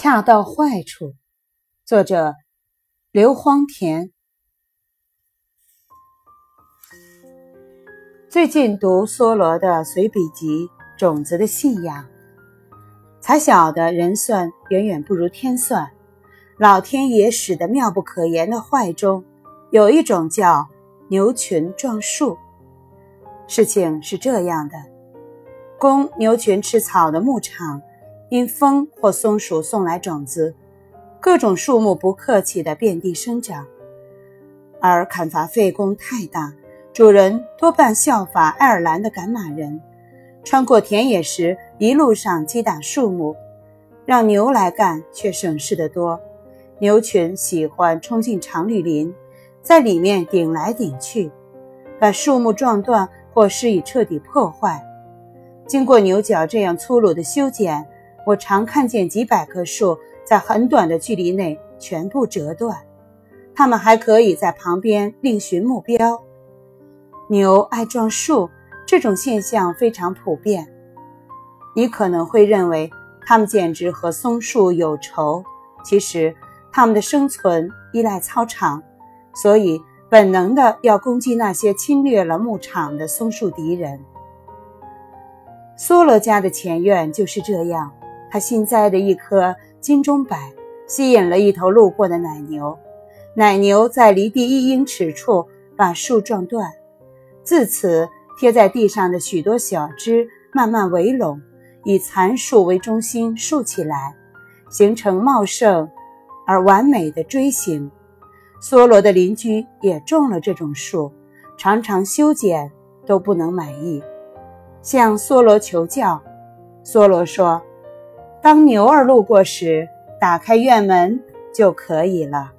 恰到坏处。作者：刘荒田。最近读梭罗的随笔集《种子的信仰》，才晓得人算远远不如天算。老天爷使得妙不可言的坏中，有一种叫牛群撞树。事情是这样的：供牛群吃草的牧场。因风或松鼠送来种子，各种树木不客气地遍地生长，而砍伐费工太大，主人多半效法爱尔兰的赶马人，穿过田野时一路上击打树木，让牛来干却省事得多。牛群喜欢冲进常绿林，在里面顶来顶去，把树木撞断或施以彻底破坏。经过牛角这样粗鲁的修剪。我常看见几百棵树在很短的距离内全部折断，它们还可以在旁边另寻目标。牛爱撞树，这种现象非常普遍。你可能会认为它们简直和松树有仇，其实它们的生存依赖操场，所以本能的要攻击那些侵略了牧场的松树敌人。梭罗家的前院就是这样。他新栽的一棵金钟柏吸引了一头路过的奶牛，奶牛在离地一英尺处把树撞断，自此贴在地上的许多小枝慢慢围拢，以残树为中心竖起来，形成茂盛而完美的锥形。梭罗的邻居也种了这种树，常常修剪都不能满意，向梭罗求教。梭罗说。当牛儿路过时，打开院门就可以了。